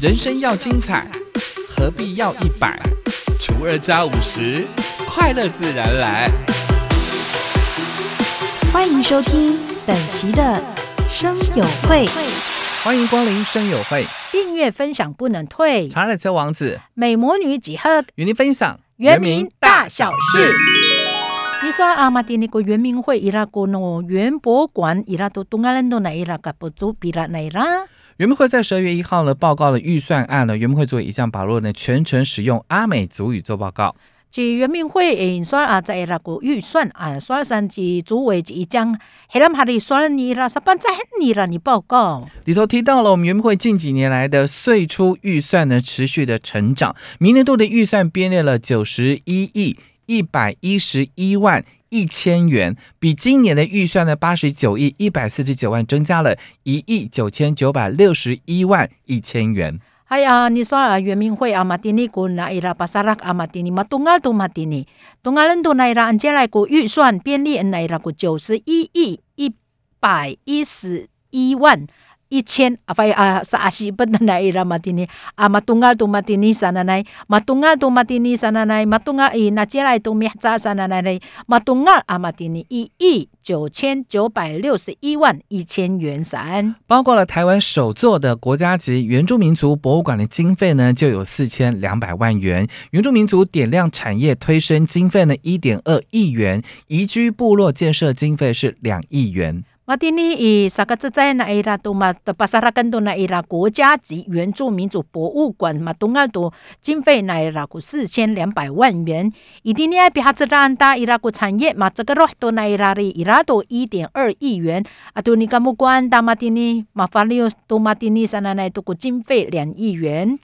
人生要精彩，何必要一百除二加五十？快乐自然来。欢迎收听本期的生友会，欢迎光临生友会，订阅分享不能退。查理车王子美魔女几何与您分享原名大小事。你说阿玛蒂那个圆明会伊拉个喏原博物馆伊拉都东阿兰都那伊拉个不足比拉那伊拉。圆明会在十二月一号呢报告了预算案呢，圆明会作为一项保罗呢全程使用阿美族语做报告。即圆明会诶，说啊，在那个预算啊，说上即主委即将，黑人哈里说了你啦，十八在你啦，你报告里头提到了我们圆明会近几年来的岁出预算呢持续的成长，明年度的预算编列了九十一亿一百一十一万一千元，比今年的预算的八十九亿一百四十九万增加了一亿九千九百六十一万一千元。哎呀，你说啊，圆明会阿玛蒂尼古那伊拉巴萨拉阿玛蒂尼马东阿都马蒂尼，东阿人都那伊拉按接来个预算编列那伊拉个九十一亿一百一十一万。一千啊，发啊，啥西不能来伊拉马蒂尼阿，马东阿杜马蒂尼啥奶奶，马东阿杜马蒂尼啥奶奶，马东阿伊那接来杜米扎啥奶奶嘞，马东阿阿马蒂尼一亿九千九百六十一万一千元三，包括了台湾首座的国家级原住民族博物馆的经费呢，就有四千两百万元，原住民族点亮产业推升经费呢一点二亿元，宜居部落建设经费是两亿元。马蒂尼以萨克兹在那伊拉多马的巴萨拉根多那伊拉国家级原住民族博物馆马东阿多经费那伊拉古四千两百万元，伊蒂尼埃比哈兹拉安达伊拉古产业马这个罗多那伊拉里伊拉多一点二亿元，阿多尼加木关达马蒂尼马法利奥多马蒂尼萨那奈多古经费两亿元。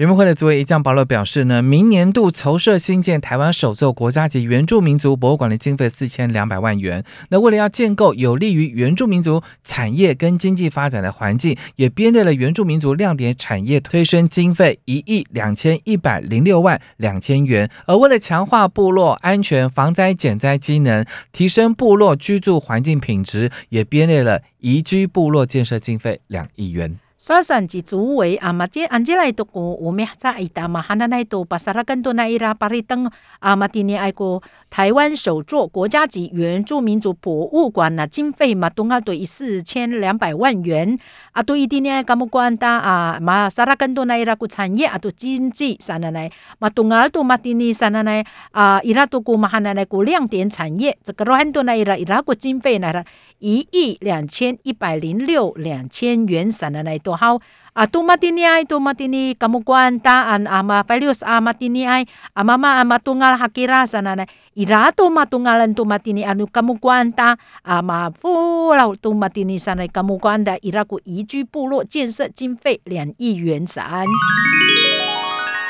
圆明会的主委一将保罗表示呢，明年度筹设新建台湾首座国家级原住民族博物馆的经费四千两百万元。那为了要建构有利于原住民族产业跟经济发展的环境，也编列了原住民族亮点产业推升经费一亿两千一百零六万两千元。而为了强化部落安全、防灾减灾机能，提升部落居住环境品质，也编列了宜居部落建设经费两亿元。所上及主委啊嘛这安吉来都个我们在伊达嘛哈那来都巴萨拉更多那伊拉巴里登啊嘛今年爱过台湾首座国家级原住民族博物馆呐经费嘛东啊对四千两百万元啊对一定呢干么关达啊嘛萨拉更多那伊拉个产业啊都经济啥那来嘛东啊都嘛今年啥那来啊伊拉都个嘛哈那来个亮点产业这个罗很多那伊拉伊拉个经费来了一亿两千一百零六两千元散，奶奶多好啊！多玛蒂尼爱多玛蒂尼，噶木关大安阿妈费六十阿玛蒂尼爱阿妈妈阿妈阿拉哈吉拉散奶奶伊拉多玛多阿哈多玛蒂尼阿奴噶木关大阿妈富老多玛蒂尼散嘞噶木关的伊拉古宜居部落建设经费两亿元散。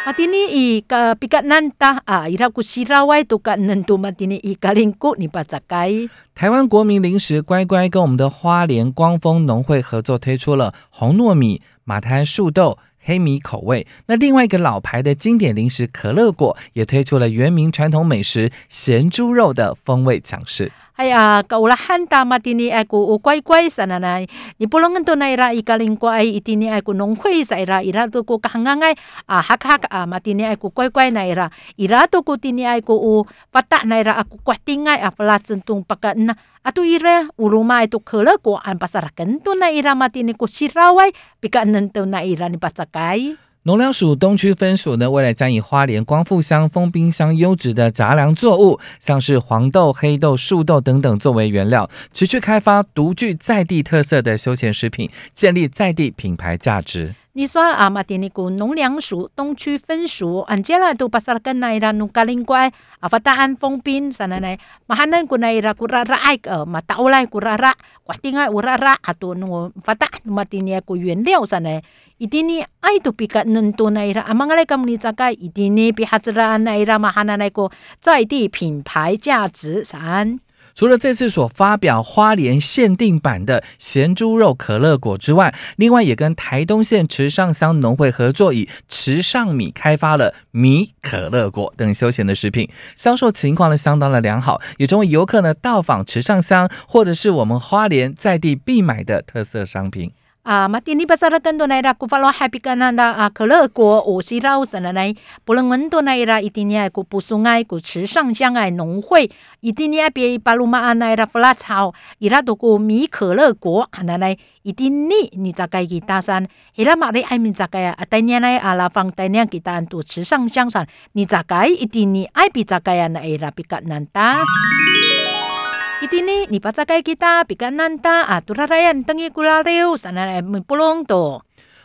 Matini i ka pikat nanta a ira ku sirawai tu ka nentu matini i kalingku ni pacakai。台湾国民零食乖乖跟我们的花莲光丰农会合作推出了红糯米、马滩树豆、黑米口味。那另外一个老牌的经典零食可乐果也推出了原名传统美食咸猪肉的风味强势。哎呀，kaulahan tama tini aku ukwai kwai sana na ipulungan to na ira ikaling kwai itini aku nongkwai sa ira. Ira to ko kahangangai a hak hak a matini aku kwai kwai na ira. Ira to ko tini aku u pata na ira aku kwatingai a pala centung pakat na atu ira uruma itu kele ko an pasar kentu na ira matini ko sirawai pika nentu na ira ni pacakai 农粮署东区分署呢，未来将以花莲光复乡丰滨乡优质的杂粮作物，像是黄豆、黑豆、树豆等等作为原料，持续开发独具在地特色的休闲食品，建立在地品牌价值。你说啊，马蒂尼古农粮署东区分署，按接来都巴萨拉根奈拉努格林乖，啊法达安丰滨 sana nay mahanan ko na ira kurara ay uh, mataulay kurara kwatinga urara ato no fata matini ko 原料 sana itini ay to pikat nento na ira amang alay kam ni tsaka itini pihatra na ira mahanan ko 在地品牌价值 san 除了这次所发表花莲限定版的咸猪肉可乐果之外，另外也跟台东县池上乡农会合作，以池上米开发了米可乐果等休闲的食品，销售情况呢相当的良好，也成为游客呢到访池上乡或者是我们花莲在地必买的特色商品。啊，马蒂尼巴萨拉更多那啦，古法罗海比干那的啊，可乐国五十老神的来，不能门多那啦，一定要古不松爱古池上香爱农会，一定要别巴鲁马安那啦，弗拉草，伊拉都古米可乐国，那来一定你你咋该给大山，伊拉马里爱米咋该啊，带年来阿拉放带年给大安都池上香山，你咋该一定你爱比咋该啊，那伊拉比干难打。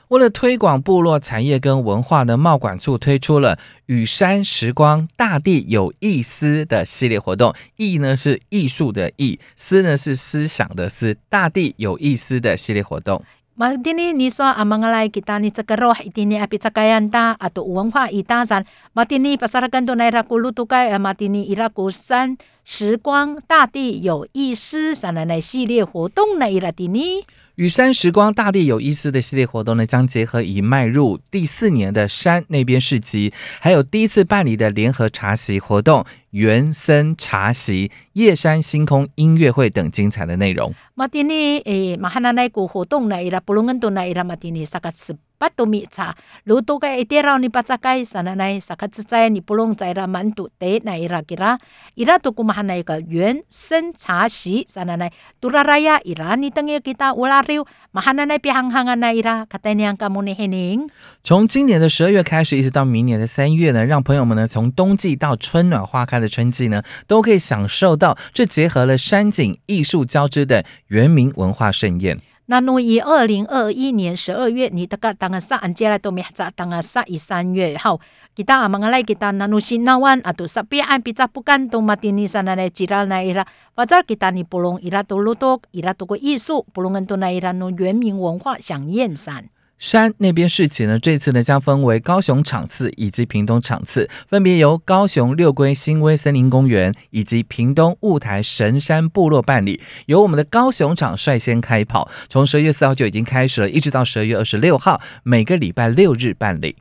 为了推广部落产业跟文化呢，茂管处推出了“雨山时光，大地有意思”的系列活动。意呢是艺术的意，思呢是思想的思，大地有意思的系列活动。马蒂尼，你说阿芒阿来 kita ni cekero ini api cakayan ta atau 文化 itasan。马蒂尼 pasarakan tu naira kulu tukai 马蒂尼伊拉古山。时光大地有意思，啥的那系列活动呢？伊拉蒂尼。与山时光大地有意思的系列活动呢，将结合已迈入第四年的山那边市集，还有第一次办理的联合茶席活动、原森茶席、夜山星空音乐会等精彩的内容。马蒂尼诶，马哈那那个活动呢，伊拉布隆恩顿呢，伊拉马蒂尼萨克斯。巴肚米茶，如多个一点老尼八扎盖，啥奶奶啥个自在，你不弄在了满肚得奶伊拉给拉，伊拉都古嘛那一个原生茶席，啥奶奶，杜拉拉呀，伊拉你等下给他乌拉溜，嘛哈奶奶别行行啊那伊拉，卡带娘噶莫尼黑宁。从今年的十二月开始，一直到明年的三月呢，让朋友们呢从冬季到春暖花开的春季呢，都可以享受到这结合了山景艺术交织的原民文化盛宴。那鲁伊二零二一年十二月，你大概当阿萨安接来都没啥当阿萨。以三月后，其他阿玛阿来其他南鲁西那湾阿都塞别亚比查布干多马丁尼山那来基拉奈伊拉，或者其他尼布隆伊拉多洛多伊拉多个艺术布隆恩多奈伊拉侬原民文化响印山。山那边市集呢，这次呢将分为高雄场次以及屏东场次，分别由高雄六龟新威森林公园以及屏东雾台神山部落办理。由我们的高雄场率先开跑，从十二月四号就已经开始了，一直到十二月二十六号，每个礼拜六日办理。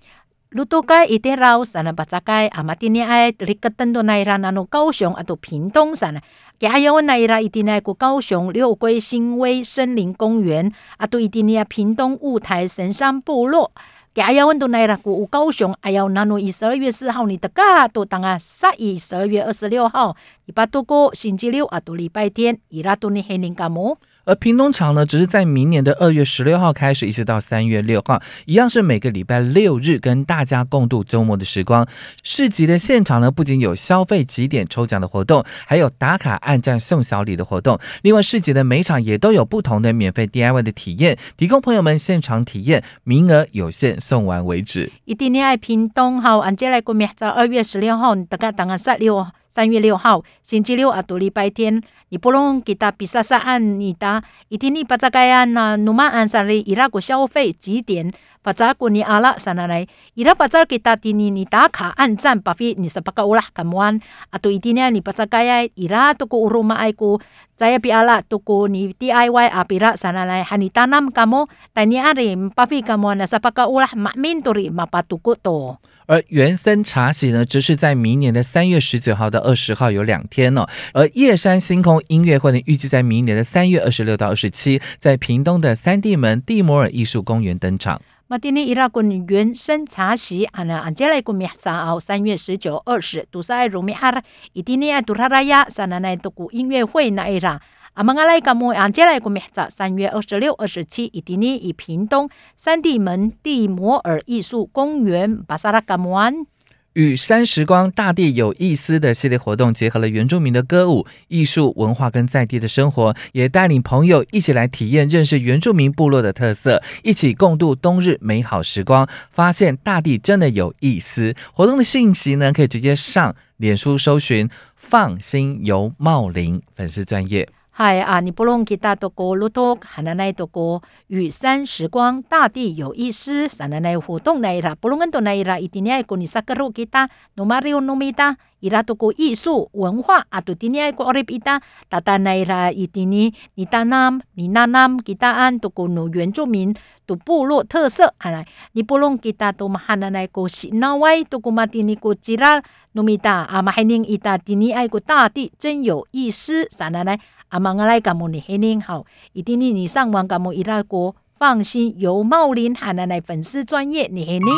加油！那伊拉一定来过高雄六龟新威森林公园，啊，对，一定要屏东雾台神山部落。加油！温度来了，过高雄，哎呦，那诺以十二月四号你的噶都当啊，十一十二月二十六号，一百多个星期六啊，都礼拜天，伊拉都你黑人感冒。而屏东场呢，只是在明年的二月十六号开始，一直到三月六号，一样是每个礼拜六日跟大家共度周末的时光。市集的现场呢，不仅有消费几点抽奖的活动，还有打卡按赞送小礼的活动。另外，市集的每场也都有不同的免费 DIY 的体验，提供朋友们现场体验，名额有限，送完为止。一定要爱屏东好，按接来过明在二月十六号，大概等个十六。三月六号，星期六啊，独立白天，你不能给他比萨萨案，你的一天你把这个案呐，努曼安上来伊拉个消费几点？把这个你阿拉上来，伊拉把扎给他的你你打卡按赞，把费你是八个乌啦，咁完啊，都一天呢，你把这个呀，伊拉都个乌鲁马爱个，在比阿拉都个你 DIY 阿，比拉上来，喊你 tanam kamu，但你阿里把费 kamu 那是八个乌啦，马面多里马把都古多。而原森茶席呢，只是在明年的三月十九号到二十号有两天哦。而夜山星空音乐会呢，预计在明年的三月二十六到二十七，在屏东的三地门蒂摩尔艺术公园登场。马丁尼伊拉滚原生茶席，阿那安杰来滚米早奥三月十九二十，杜塞鲁米哈拉伊蒂尼爱杜哈拉亚，三奶奶杜古音乐会那一啦。阿芒阿来噶木安杰来古米早三月二十六、二十七，伊蒂尼以屏东三地门蒂摩尔艺术公园巴萨拉噶木安与山时光大地有意思的系列活动，结合了原住民的歌舞、艺术文化跟在地的生活，也带领朋友一起来体验、认识原住民部落的特色，一起共度冬日美好时光，发现大地真的有意思。活动的讯息呢，可以直接上脸书搜寻“放心游茂林”粉丝专业。嗨啊！你不弄给大多过路多，还能来多过雨山时光，大地有意思，啥能来活动来啦？不弄更多来啦！一定要过你萨克鲁给他，努马里奥努米达，伊拉多过艺术文化啊！都今年过奥利比达，大大来啦！一定你你达南你那南给大安多过努原住民都部落特色，啊来你不弄给大多嘛还能来过西那外多过马蒂尼过吉拉努米达啊嘛还宁伊达蒂尼爱过大地真有意思，啥能来？阿妈阿来噶木尼黑宁好，一定令你上网噶木伊拉国。放心由茂林喊奶奶粉丝专业年龄，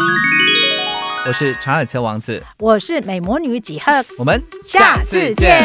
我是查尔斯王子，我是美魔女几何，我们下次见。